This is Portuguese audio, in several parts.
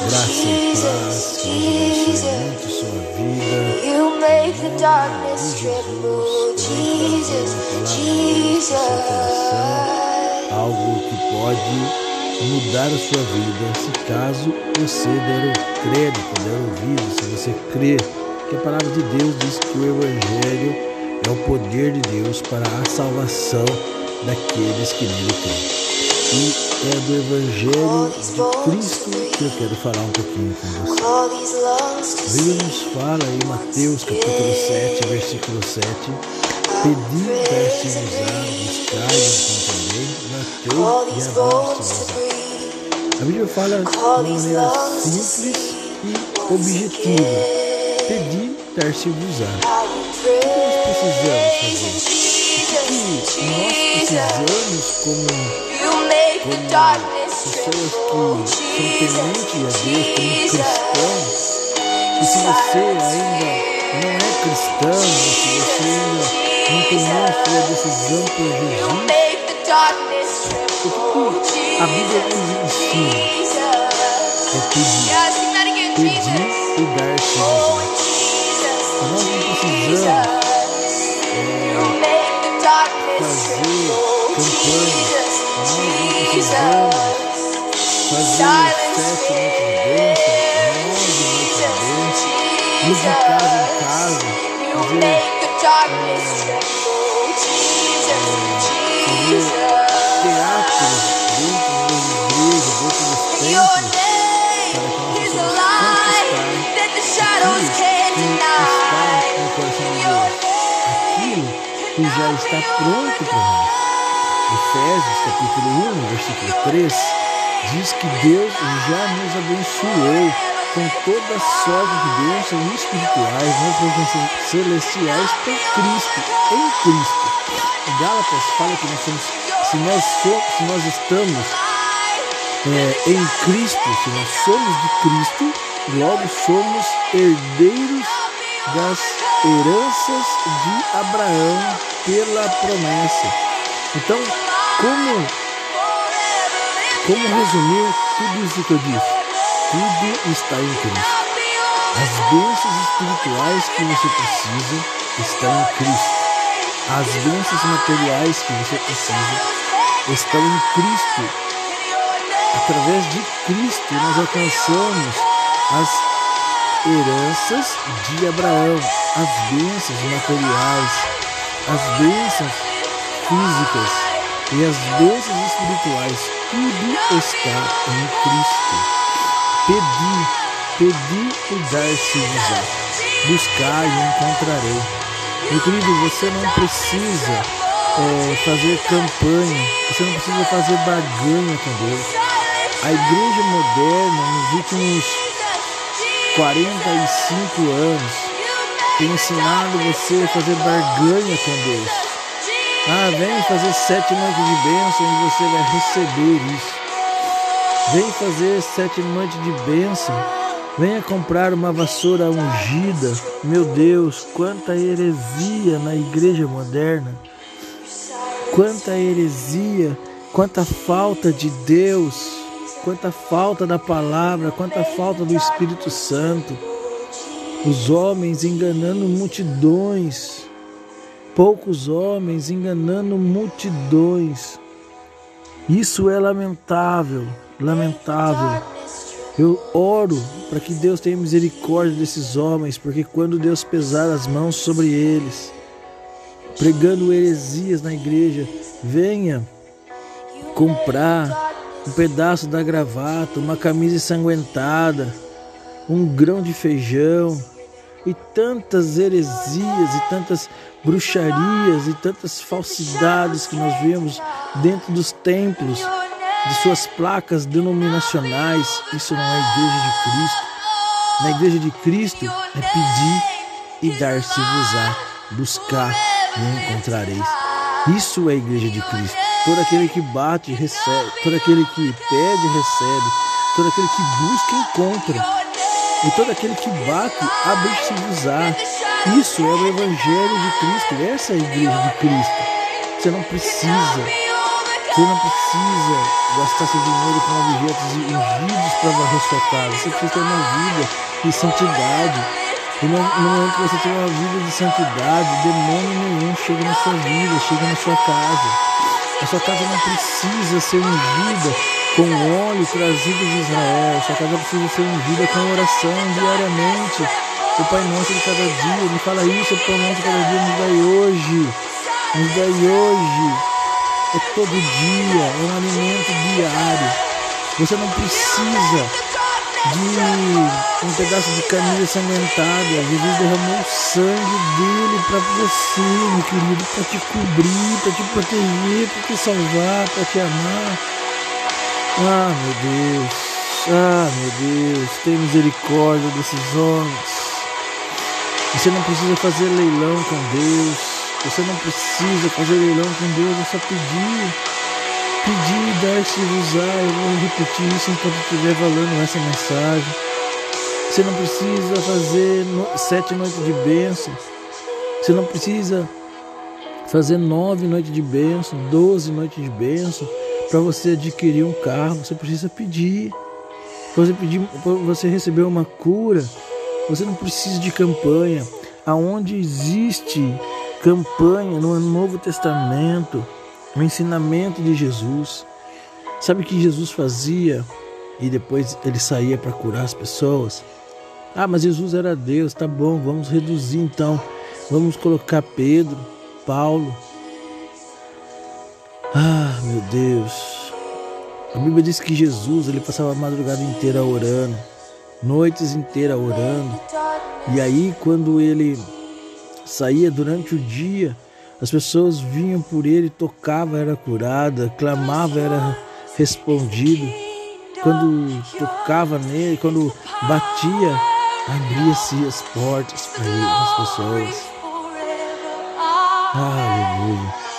Graça e paz, que Deus abençoe muito sua vida. You make the darkness tremble, Jesus, Jesus. Algo que pode mudar a sua vida, se caso você der o crédito, der ouvido, se você crer que a palavra de Deus diz que o Evangelho é o poder de Deus para a salvação daqueles que nele creem. E é do Evangelho de Cristo que eu quero falar um pouquinho com você. A Bíblia nos fala em Mateus capítulo 7, versículo 7, Pedi dar-se usar, buscar e encontrarei, batei e abriu-se A Bíblia fala de uma maneira simples e objetiva. Pedir, dar-se usar. O que nós precisamos fazer? O que nós precisamos como como pessoas que são tementes a Deus, como cristãos, e se você ainda não é cristão, se você ainda não tomou a sua decisão por Jesus, o que a Bíblia nos ensina é pedir, pedir e dar-se Nós não precisamos é, fazer campanhas já está pronto para nós. Efésios capítulo 1, versículo 3, diz que Deus já nos abençoou com toda sorte de bênçãos espirituais nas regiões celestiais por Cristo, em Cristo. Gálatas fala que nós somos, se nós, somos, se nós estamos é, em Cristo, se nós somos de Cristo, logo somos herdeiros das heranças de Abraão pela promessa. Então, como, como resumir tudo isso que eu disse? Tudo está em Cristo. As bênçãos espirituais que você precisa estão em Cristo. As bênçãos materiais que você precisa estão em Cristo. Através de Cristo nós alcançamos as heranças de Abraão, as bênçãos materiais, as bênçãos físicas e as bênçãos espirituais, tudo está em Cristo. Pedi, pedi e dar-se-vos. Buscar e encontrarei. Meu querido, você não precisa é, fazer campanha, você não precisa fazer barganha com Deus. A igreja moderna, nos últimos 45 anos, tem ensinado você a fazer barganha com Deus. Ah, vem fazer sete noites de bênção e você vai receber isso. Vem fazer sete noites de bênção. Venha comprar uma vassoura ungida. Meu Deus, quanta heresia na igreja moderna. Quanta heresia, quanta falta de Deus, quanta falta da palavra, quanta falta do Espírito Santo. Os homens enganando multidões poucos homens enganando multidões. Isso é lamentável, lamentável. Eu oro para que Deus tenha misericórdia desses homens, porque quando Deus pesar as mãos sobre eles, pregando heresias na igreja, venha comprar um pedaço da gravata, uma camisa ensanguentada, um grão de feijão e tantas heresias e tantas bruxarias e tantas falsidades que nós vemos dentro dos templos, de suas placas denominacionais. Isso não é a igreja de Cristo. Na igreja de Cristo é pedir e dar-se-vos-á, buscar e encontrareis. Isso é a igreja de Cristo. Todo aquele que bate, recebe. Todo aquele que pede, recebe. Todo aquele que busca, encontra. E todo aquele que bate, abre-se-vos-á. Isso é o Evangelho de Cristo, essa é a igreja de Cristo. Você não precisa Você não precisa gastar seu dinheiro com objetos ungidos para varrer sua casa. Você precisa ter uma vida de santidade. E no momento que você tem uma vida de santidade, demônio nenhum chega na sua vida, chega na sua casa. A sua casa não precisa ser ungida com óleo trazido de Israel. Sua casa precisa ser ungida com oração diariamente. O Pai Nosso de cada dia, ele fala isso, o Pai Nosso de cada dia nos dai hoje. Nos dai hoje é todo dia, é um alimento diário. Você não precisa de um pedaço de camisa sanguentada. Jesus derramou o sangue dele para você, meu querido, para te cobrir, para te proteger, para te salvar, para te amar. Ah, meu Deus, ah, meu Deus, tem misericórdia desses homens. Você não precisa fazer leilão com Deus. Você não precisa fazer leilão com Deus, é só pedir. Pedir, dar-se usar. Eu vou repetir isso enquanto estiver falando essa mensagem. Você não precisa fazer sete noites de bênção. Você não precisa fazer nove noites de bênção, doze noites de bênção para você adquirir um carro. Você precisa pedir. Para você pedir, você receber uma cura. Você não precisa de campanha. Aonde existe campanha no Novo Testamento, no ensinamento de Jesus. Sabe o que Jesus fazia e depois ele saía para curar as pessoas? Ah, mas Jesus era Deus, tá bom, vamos reduzir então. Vamos colocar Pedro, Paulo. Ah, meu Deus. A Bíblia diz que Jesus ele passava a madrugada inteira orando, noites inteiras orando. E aí quando ele saía durante o dia, as pessoas vinham por ele, tocava, era curada, clamava, era respondido. Quando tocava nele, quando batia, abria-se as portas para ele, as pessoas. Aleluia.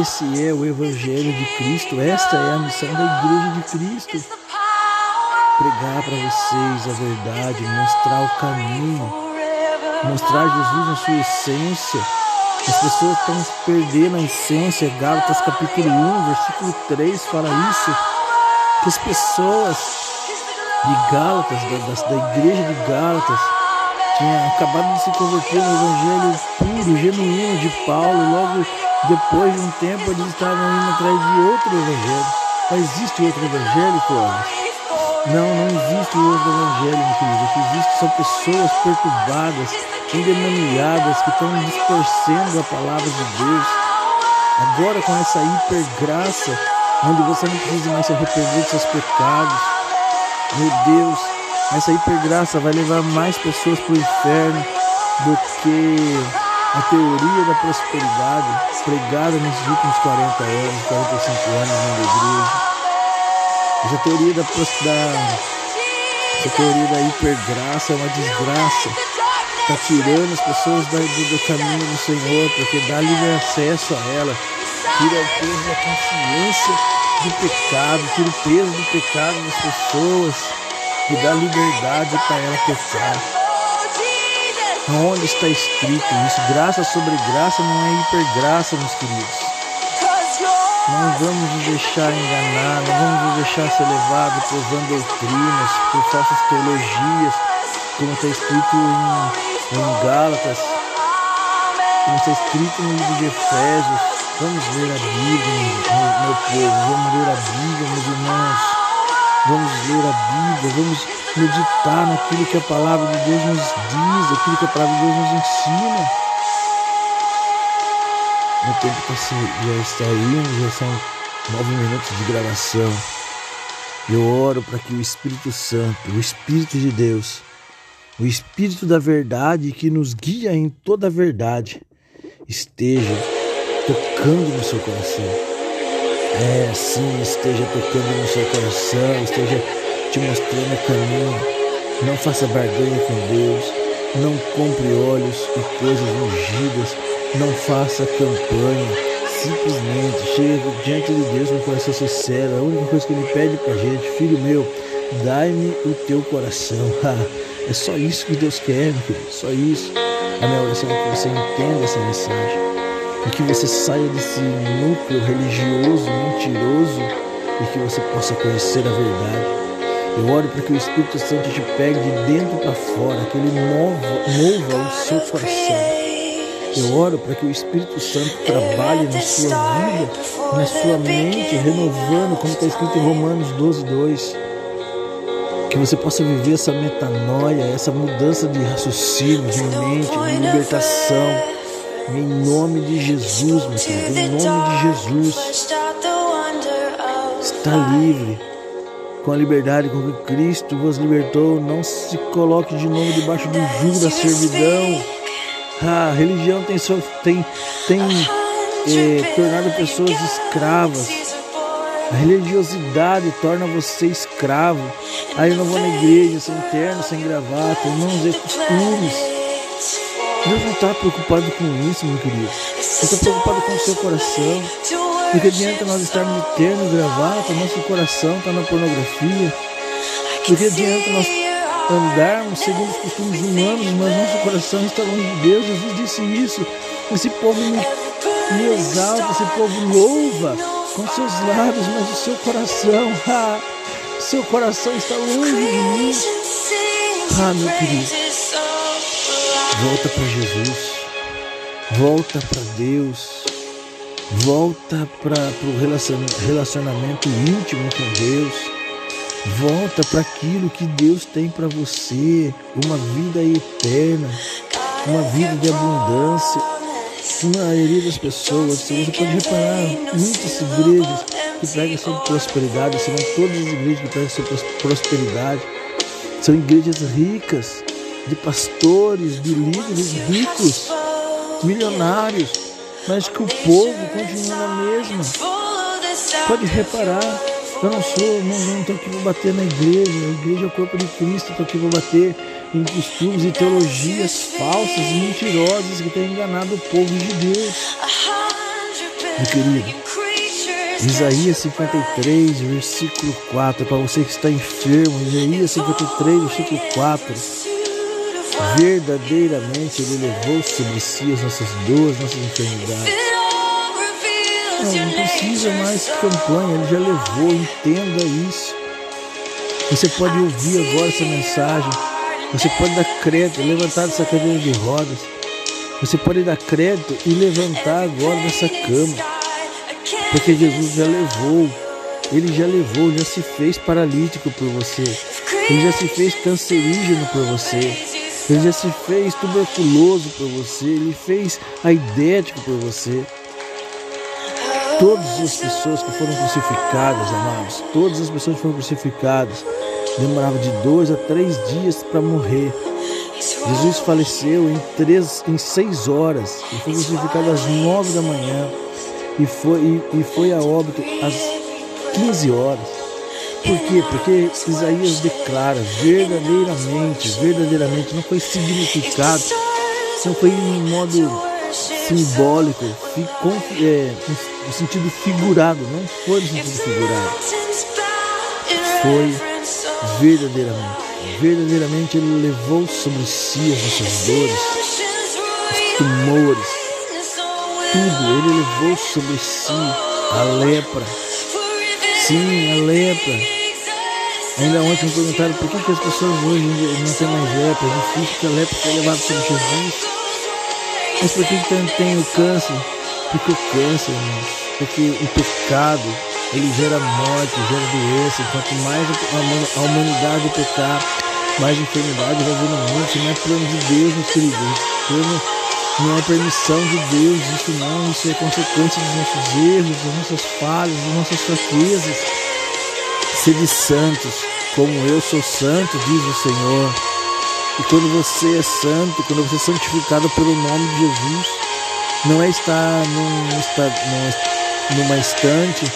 Esse é o Evangelho de Cristo, esta é a missão da Igreja de Cristo. Pregar para vocês a verdade, mostrar o caminho mostrar Jesus na sua essência. As pessoas estão perdendo a essência. Gálatas capítulo 1, versículo 3 fala isso. Que as pessoas de Gálatas, da, da igreja de Gálatas, tinham acabado de se converter no evangelho puro, genuíno de Paulo. Logo depois de um tempo eles estavam indo atrás de outro evangelho. Mas existe outro evangelho, Clóvis? Não, não existe outro evangelho, meu querido. O que existe são pessoas perturbadas, endemoniadas, que estão distorcendo a palavra de Deus. Agora com essa hipergraça, onde você não precisa mais se arrepender dos seus pecados. Meu Deus, essa hipergraça vai levar mais pessoas para o inferno do que a teoria da prosperidade pregada nos últimos 40 anos, 45 anos na igreja. Essa teoria da, da essa teoria da hipergraça é uma desgraça. Está tirando as pessoas do, do, caminho do Senhor, porque dá livre acesso a ela. Tira o peso da consciência do pecado, tira o peso do pecado das pessoas e dá liberdade para ela pecar. Onde está escrito isso? Graça sobre graça não é hipergraça, meus queridos. Não vamos nos deixar enganar, não vamos nos deixar ser levados por doutrinas, por falsas teologias, como está escrito em, em Gálatas, como está escrito no livro de Efésios. Vamos ler a Bíblia, meu, meu povo, vamos ler a Bíblia, meus irmãos. Vamos ler a Bíblia, vamos meditar naquilo que a palavra de Deus nos diz, aquilo que a palavra de Deus nos ensina. O tempo tá se, já indo, já são nove minutos de gravação. Eu oro para que o Espírito Santo, o Espírito de Deus, o Espírito da verdade que nos guia em toda a verdade, esteja tocando no seu coração. É, sim, esteja tocando no seu coração, esteja te mostrando o caminho. Não faça barganha com Deus, não compre olhos e coisas ungidas não faça campanha, simplesmente chega diante de Deus com o coração sincero. A única coisa que Ele pede para gente, filho meu, dai-me o teu coração. é só isso que Deus quer, meu querido, só isso. A minha oração é que você entenda essa mensagem. e que você saia desse núcleo religioso, mentiroso e que você possa conhecer a verdade. Eu oro para que o Espírito Santo te pegue de dentro para fora, que ele mova, mova o seu coração. Eu oro para que o Espírito Santo trabalhe na sua vida, na sua mente, renovando, como está escrito em Romanos 12, 2. Que você possa viver essa metanoia, essa mudança de raciocínio, de mente, de libertação. Em nome de Jesus, meu querido, em nome de Jesus. Está livre com a liberdade com que Cristo vos libertou. Não se coloque de novo debaixo do jugo da servidão. A religião tem, tem, tem é, tornado pessoas escravas. A religiosidade torna você escravo. Aí eu não vou na igreja sem terno, sem gravata, irmãos, é costumes. Deus não está preocupado com isso, meu querido. Ele está preocupado com o seu coração. Porque adianta nós estarmos de terno gravata, nosso coração está na pornografia. Porque adianta nós andarmos segundo os costumes humanos, mas nosso coração está longe de Deus. Jesus disse isso. Esse povo me, me exalta, esse povo louva com seus lábios, mas o seu coração, ah, seu coração está longe de mim. Ah, meu querido, volta para Jesus, volta para Deus, volta para o relacionamento íntimo com Deus. Volta para aquilo que Deus tem para você, uma vida eterna, uma vida de abundância. A maioria das pessoas, você pode reparar, muitas igrejas que pregam sobre prosperidade, serão todas as igrejas que pregam sobre prosperidade, são igrejas ricas, de pastores, de líderes ricos, milionários, mas que o povo continua na mesma. Pode reparar, eu não sou, não estou aqui para bater na igreja. A igreja é o corpo de Cristo. Estou aqui para bater em costumes e teologias falsas e mentirosas que têm enganado o povo de Deus. Meu querido, Isaías 53, versículo 4. Para você que está enfermo, Isaías 53, versículo 4. Verdadeiramente Ele levou sobre si as nossas dores, nossas enfermidades. Não, não precisa mais campanha, ele já levou, entenda isso. Você pode ouvir agora essa mensagem. Você pode dar crédito, levantar dessa cadeira de rodas. Você pode dar crédito e levantar agora dessa cama. Porque Jesus já levou. Ele já levou, já se fez paralítico por você. Ele já se fez cancerígeno por você. Ele já se fez tuberculoso por você. Ele fez aidético por você. Todas as pessoas que foram crucificadas, amados, todas as pessoas que foram crucificadas, demoravam de dois a três dias para morrer. Jesus faleceu em, três, em seis horas e foi crucificado às nove da manhã e foi, e, e foi a óbito às quinze horas. Por quê? Porque Isaías declara verdadeiramente, verdadeiramente, não foi significado, não foi em modo simbólico, é, no sentido figurado, não foi no sentido figurado. Foi verdadeiramente. Verdadeiramente ele levou sobre si as nossas dores, os tumores, tudo. Ele levou sobre si a lepra. Sim, a lepra. Ainda ontem me perguntaram por que, que as pessoas hoje não têm mais lepra. É difícil que a lepra foi levada sobre Jesus. Mas por que tanto tem o câncer? Porque o câncer, irmãos, porque o pecado, ele gera morte, gera doença. Quanto mais a humanidade pecar, mais enfermidade vai vir no mundo. Não é plano de Deus, meus queridos. Plano não é permissão de Deus, isso não, isso é consequência dos nossos erros, das nossas falhas, das nossas fraquezas. Sede santos, como eu sou santo, diz o Senhor. E quando você é santo, quando você é santificado pelo nome de Jesus, não é estar num, estar numa estante,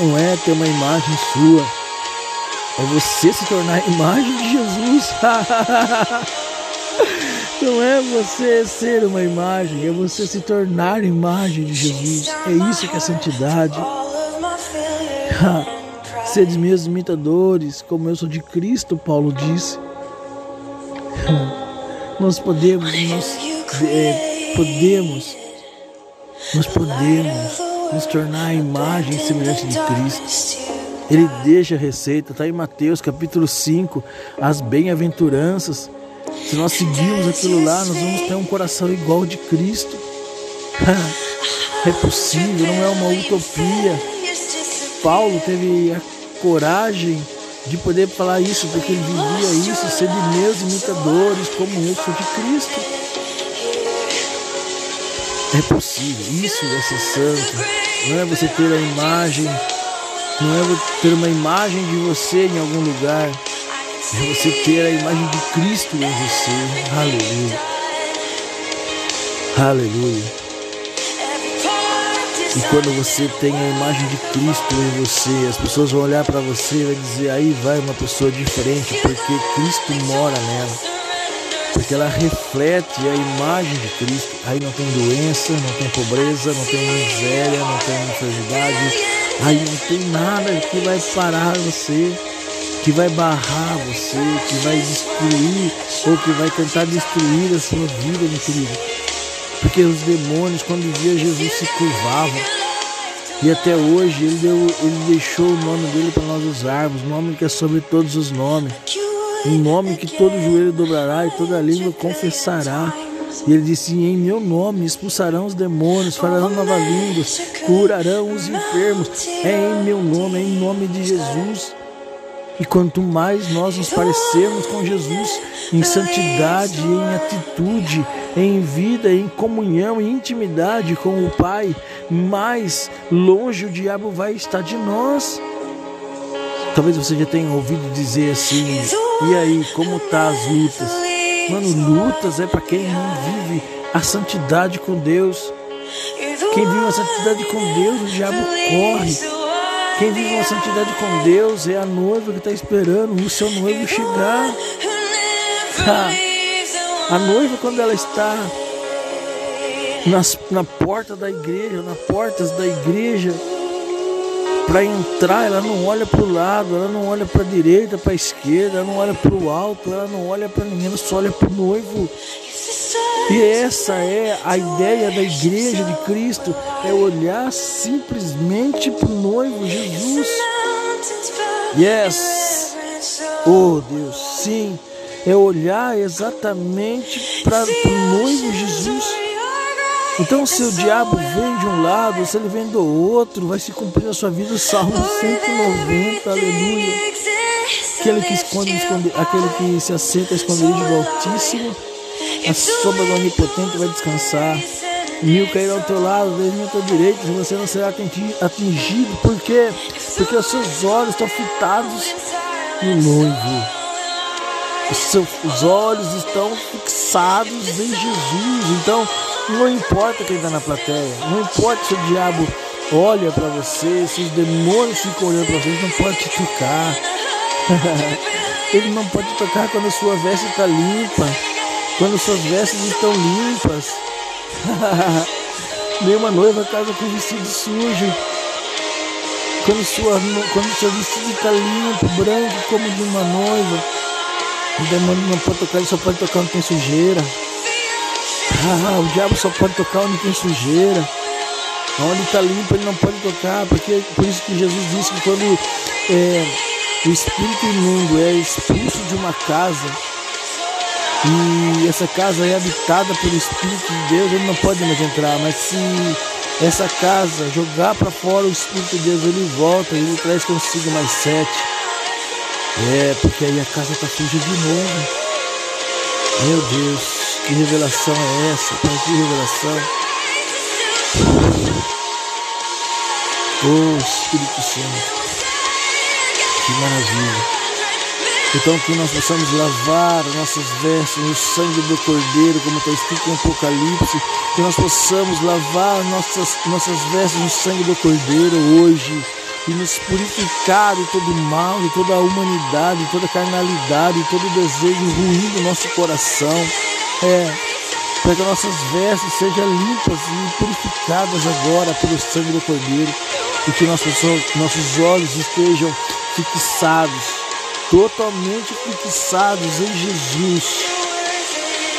não é ter uma imagem sua, é você se tornar a imagem de Jesus. não é você ser uma imagem, é você se tornar imagem de Jesus. É isso que é santidade. Sedes meus imitadores, como eu sou de Cristo, Paulo disse. Nós podemos, nós é, podemos nós podemos nos tornar a imagem semelhante de Cristo. Ele deixa a receita, está em Mateus capítulo 5, as bem-aventuranças. Se nós seguirmos aquilo lá, nós vamos ter um coração igual de Cristo. é possível, não é uma utopia. Paulo teve a coragem de poder falar isso, porque ele vivia isso, ser de meus imitadores, como eu sou de Cristo. É possível, isso é ser santo. Não é você ter a imagem, não é ter uma imagem de você em algum lugar, é você ter a imagem de Cristo em você. Aleluia. Aleluia. E quando você tem a imagem de Cristo em você, as pessoas vão olhar para você e vai dizer: aí vai uma pessoa diferente, porque Cristo mora nela. Porque ela reflete a imagem de Cristo. Aí não tem doença, não tem pobreza, não tem miséria, não tem enfermidade. Aí não tem nada que vai parar você, que vai barrar você, que vai destruir ou que vai tentar destruir a sua vida, meu querido. Porque os demônios, quando via Jesus, se curvavam. E até hoje ele, deu, ele deixou o nome dele para nós usarmos, nome que é sobre todos os nomes. Um nome que todo joelho dobrará e toda língua confessará. E ele disse: Em meu nome expulsarão os demônios, falarão nova língua, curarão os enfermos. É em meu nome, é em nome de Jesus. E quanto mais nós nos parecermos com Jesus em santidade, em atitude, em vida, em comunhão, em intimidade com o Pai, mais longe o diabo vai estar de nós. Talvez você já tenha ouvido dizer assim: e aí, como tá as lutas? Mano, lutas é para quem não vive a santidade com Deus. Quem vive a santidade com Deus, o diabo corre. Quem vive uma santidade com Deus é a noiva que está esperando o seu noivo chegar. A noiva, quando ela está nas, na porta da igreja, nas portas da igreja, para entrar, ela não olha para o lado, ela não olha para a direita, para a esquerda, ela não olha para o alto, ela não olha para ninguém, ela só olha para o noivo. E essa é a ideia da igreja de Cristo, é olhar simplesmente para o noivo Jesus. Yes. Oh Deus, sim é olhar exatamente para o noivo Jesus. Então, se o diabo vem de um lado, se ele vem do outro, vai se cumprir a sua vida. Salmo 190, aleluia. Aquele que esconde, esconde, aquele que se assenta a esconderijo do Altíssimo, a sombra do Onipotente vai descansar. Mil cairá ao teu lado, dez mil à tua direita, você não será atingido. Por quê? Porque os seus olhos estão fitados no noivo. Os seus olhos estão fixados em Jesus. Então, não importa quem está na plateia, não importa se o diabo olha para você, se os demônios ficam olhando para você, ele não pode te tocar. ele não pode tocar quando a sua veste está limpa, quando suas vestes estão limpas. Nenhuma noiva casa com vestido sujo. Quando, sua, quando seu vestido está limpo, branco como de uma noiva. O demônio não pode tocar, ele só pode tocar onde tem sujeira. Ah, o diabo só pode tocar onde tem sujeira. Onde está limpo ele não pode tocar, porque por isso que Jesus disse que quando é, o espírito imundo é expulso de uma casa e essa casa é habitada pelo Espírito de Deus, ele não pode mais entrar. Mas se essa casa jogar para fora o Espírito de Deus, ele volta e ele traz consigo mais sete. É, porque aí a casa está suja de novo. Meu Deus, que revelação é essa? Pai, que revelação. Oh Espírito Santo, que maravilha. Então que nós possamos lavar nossas vestes no sangue do Cordeiro, como está escrito em Apocalipse, que nós possamos lavar nossas, nossas vestes no sangue do Cordeiro hoje e nos purificar de todo mal, de toda a humanidade, de toda a carnalidade, de todo o desejo ruim do nosso coração. É, para que nossas vestes sejam limpas e purificadas agora pelo sangue do Cordeiro e que nossos, nossos olhos estejam fixados, totalmente fixados em Jesus.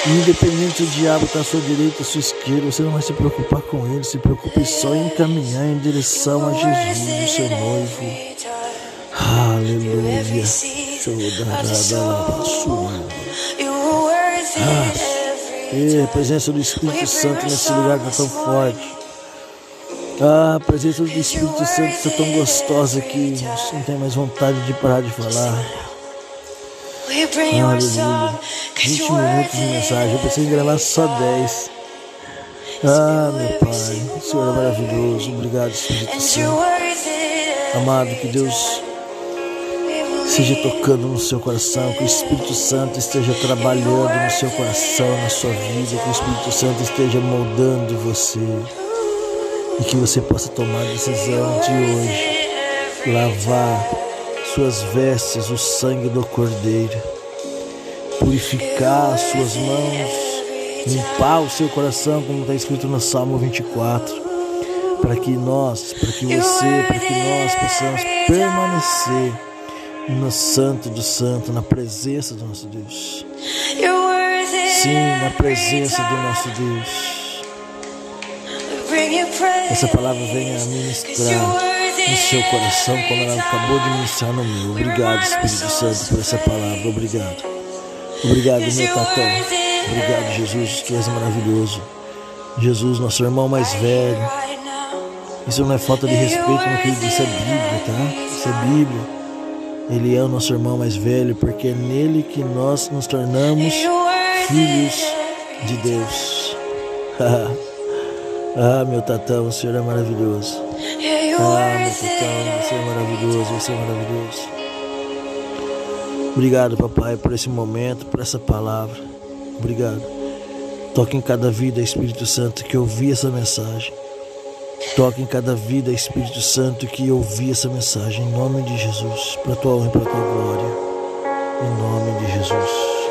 Independente se o diabo está à sua direita à sua esquerda, você não vai se preocupar com ele. Se preocupe só em caminhar em direção a Jesus, o seu noivo. Aleluia. Ah, e a presença do Espírito Santo nesse lugar está tão forte. Ah, a presença do Espírito Santo está tão gostosa que não tem mais vontade de parar de falar. Aleluia. 20 minutos de mensagem. Eu pensei em gravar só 10. Ah, meu Pai, o Senhor é maravilhoso. Obrigado, Espírito Santo. Amado, que Deus seja tocando no seu coração, que o Espírito Santo esteja trabalhando no seu coração, na sua vida, que o Espírito Santo esteja moldando você e que você possa tomar a decisão de hoje. Lavar suas vestes, o sangue do Cordeiro, purificar as suas mãos, limpar o seu coração, como está escrito no Salmo 24, para que nós, para que você, para que nós possamos permanecer no Santo do Santo, na presença do nosso Deus. Sim, na presença do nosso Deus. Essa palavra venha a ministrar no seu coração, como ela acabou de ministrar no meu. Obrigado, Espírito Santo, por essa palavra. Obrigado. Obrigado, meu tatão. Obrigado, Jesus, tu és maravilhoso. Jesus, nosso irmão mais velho. Isso não é falta de respeito no que ele disse, é Bíblia, tá? Isso é Bíblia. Ele é o nosso irmão mais velho, porque é nele que nós nos tornamos filhos de Deus. ah, meu tatão, o Senhor é maravilhoso. Ah, meu tatão, você é maravilhoso, você é maravilhoso. Obrigado, papai, por esse momento, por essa palavra. Obrigado. Toque em cada vida, Espírito Santo, que ouvi essa mensagem. Toque em cada vida, Espírito Santo, que ouvi essa mensagem, em nome de Jesus, para tua honra e para tua glória, em nome de Jesus.